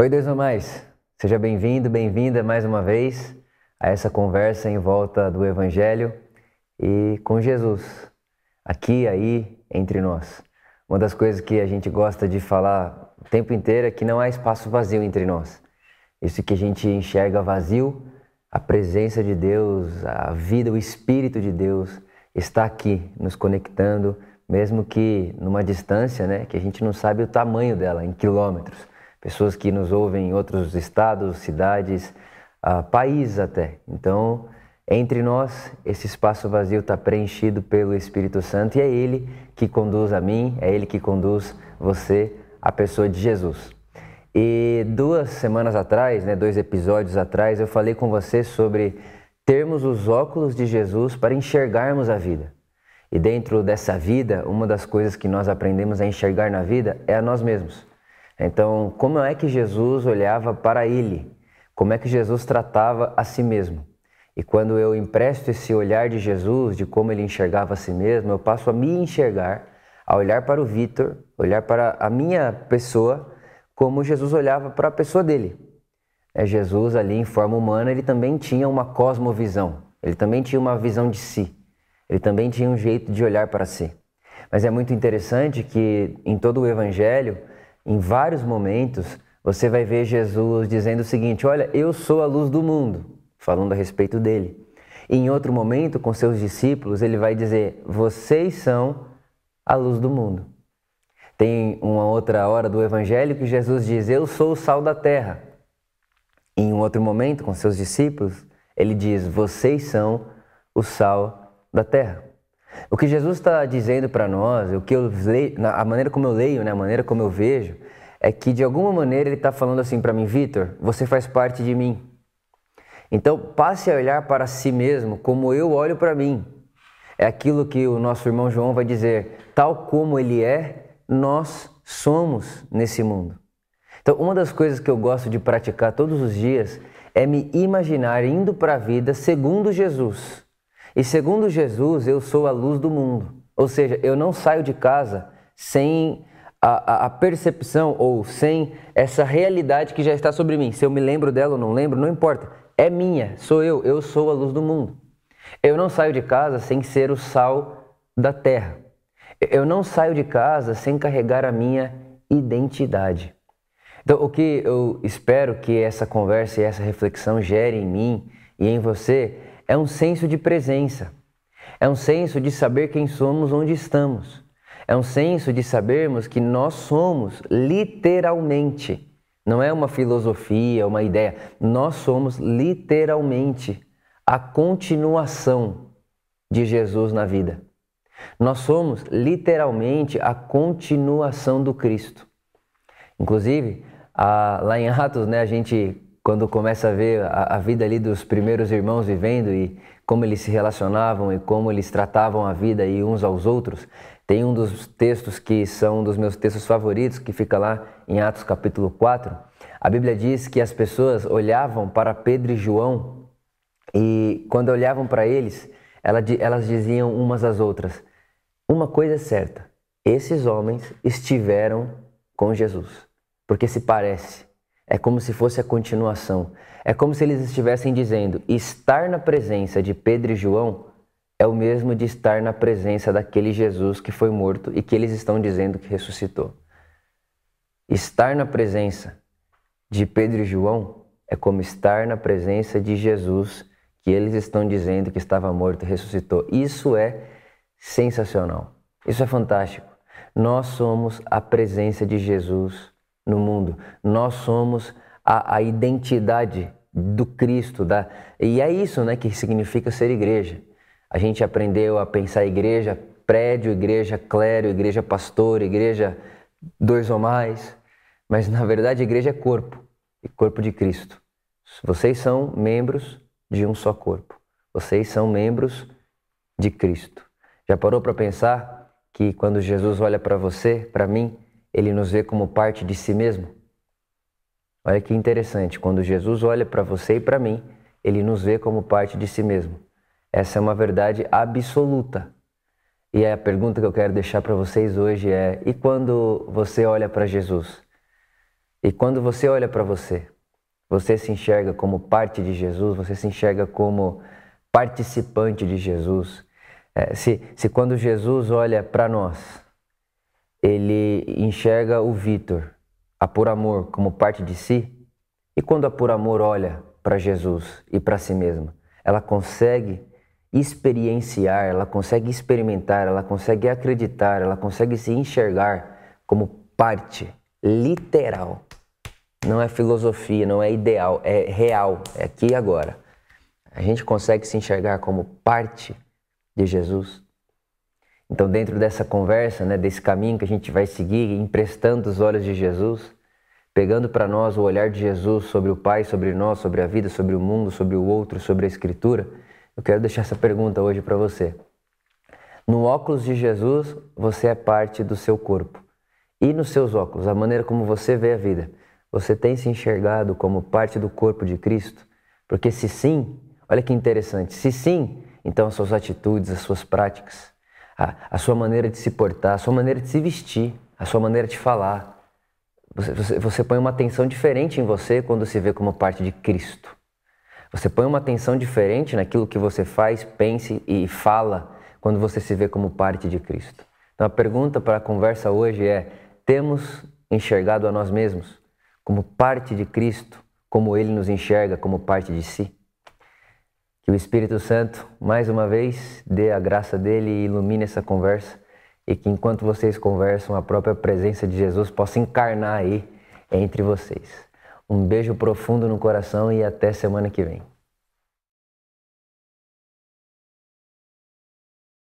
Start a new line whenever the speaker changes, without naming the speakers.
Oi, dois ou mais. Seja bem-vindo, bem-vinda mais uma vez a essa conversa em volta do Evangelho e com Jesus, aqui, aí, entre nós. Uma das coisas que a gente gosta de falar o tempo inteiro é que não há espaço vazio entre nós. Isso que a gente enxerga vazio, a presença de Deus, a vida, o Espírito de Deus está aqui nos conectando, mesmo que numa distância, né, que a gente não sabe o tamanho dela, em quilômetros. Pessoas que nos ouvem em outros estados, cidades, uh, países até. Então, entre nós, esse espaço vazio está preenchido pelo Espírito Santo e é Ele que conduz a mim, é Ele que conduz você, a pessoa de Jesus. E duas semanas atrás, né, dois episódios atrás, eu falei com você sobre termos os óculos de Jesus para enxergarmos a vida. E dentro dessa vida, uma das coisas que nós aprendemos a enxergar na vida é a nós mesmos. Então, como é que Jesus olhava para ele? Como é que Jesus tratava a si mesmo? E quando eu empresto esse olhar de Jesus, de como ele enxergava a si mesmo, eu passo a me enxergar, a olhar para o Vitor, olhar para a minha pessoa, como Jesus olhava para a pessoa dele. É Jesus ali em forma humana, ele também tinha uma cosmovisão, ele também tinha uma visão de si, ele também tinha um jeito de olhar para si. Mas é muito interessante que em todo o Evangelho, em vários momentos, você vai ver Jesus dizendo o seguinte: Olha, eu sou a luz do mundo, falando a respeito dele. E em outro momento, com seus discípulos, ele vai dizer: Vocês são a luz do mundo. Tem uma outra hora do Evangelho que Jesus diz: Eu sou o sal da terra. E em um outro momento, com seus discípulos, ele diz: Vocês são o sal da terra. O que Jesus está dizendo para nós, o que eu leio, a maneira como eu leio, né, a maneira como eu vejo, é que de alguma maneira ele está falando assim para mim, Vitor, você faz parte de mim. Então passe a olhar para si mesmo como eu olho para mim. É aquilo que o nosso irmão João vai dizer, tal como ele é, nós somos nesse mundo. Então, uma das coisas que eu gosto de praticar todos os dias é me imaginar indo para a vida segundo Jesus. E segundo Jesus, eu sou a luz do mundo. Ou seja, eu não saio de casa sem a, a, percepção ou sem essa realidade que já está sobre mim. Se eu me lembro dela ou não lembro, não importa. É minha, sou eu, eu sou a luz do mundo. Eu não saio de casa sem ser o sal da terra. Eu não saio de casa sem carregar a minha identidade. Então, o que eu espero que essa conversa e essa reflexão gere em mim e em você é um senso de presença. É um senso de saber quem somos, onde estamos. É um senso de sabermos que nós somos literalmente, não é uma filosofia, uma ideia, nós somos literalmente a continuação de Jesus na vida. Nós somos literalmente a continuação do Cristo. Inclusive, a, lá em Atos, né, a gente, quando começa a ver a, a vida ali dos primeiros irmãos vivendo e como eles se relacionavam e como eles tratavam a vida e uns aos outros, tem um dos textos que são um dos meus textos favoritos, que fica lá em Atos capítulo 4. A Bíblia diz que as pessoas olhavam para Pedro e João e quando olhavam para eles, elas diziam umas às outras: Uma coisa é certa, esses homens estiveram com Jesus. Porque se parece, é como se fosse a continuação. É como se eles estivessem dizendo: estar na presença de Pedro e João é o mesmo de estar na presença daquele Jesus que foi morto e que eles estão dizendo que ressuscitou. Estar na presença de Pedro e João é como estar na presença de Jesus que eles estão dizendo que estava morto e ressuscitou. Isso é sensacional. Isso é fantástico. Nós somos a presença de Jesus no mundo. Nós somos a, a identidade do Cristo. Da... E é isso né, que significa ser igreja. A gente aprendeu a pensar igreja, prédio, igreja, clero, igreja, pastor, igreja, dois ou mais. Mas na verdade, igreja é corpo, e corpo de Cristo. Vocês são membros de um só corpo. Vocês são membros de Cristo. Já parou para pensar que quando Jesus olha para você, para mim, ele nos vê como parte de si mesmo? Olha que interessante, quando Jesus olha para você e para mim, ele nos vê como parte de si mesmo. Essa é uma verdade absoluta. E a pergunta que eu quero deixar para vocês hoje é: e quando você olha para Jesus? E quando você olha para você, você se enxerga como parte de Jesus, você se enxerga como participante de Jesus. É, se, se quando Jesus olha para nós, ele enxerga o Vitor, a Por Amor, como parte de si, e quando a Por Amor olha para Jesus e para si mesma, ela consegue experienciar, ela consegue experimentar, ela consegue acreditar, ela consegue se enxergar como parte literal. Não é filosofia, não é ideal, é real, é aqui e agora. A gente consegue se enxergar como parte de Jesus. Então, dentro dessa conversa, né, desse caminho que a gente vai seguir, emprestando os olhos de Jesus, pegando para nós o olhar de Jesus sobre o Pai, sobre nós, sobre a vida, sobre o mundo, sobre o outro, sobre a Escritura, eu quero deixar essa pergunta hoje para você. No óculos de Jesus, você é parte do seu corpo. E nos seus óculos, a maneira como você vê a vida, você tem se enxergado como parte do corpo de Cristo? Porque se sim, olha que interessante, se sim, então as suas atitudes, as suas práticas, a, a sua maneira de se portar, a sua maneira de se vestir, a sua maneira de falar, você, você, você põe uma atenção diferente em você quando se vê como parte de Cristo. Você põe uma atenção diferente naquilo que você faz, pense e fala quando você se vê como parte de Cristo. Então a pergunta para a conversa hoje é: temos enxergado a nós mesmos como parte de Cristo, como ele nos enxerga como parte de si? Que o Espírito Santo, mais uma vez, dê a graça dele e ilumine essa conversa e que enquanto vocês conversam, a própria presença de Jesus possa encarnar aí entre vocês. Um beijo profundo no coração e até semana que vem.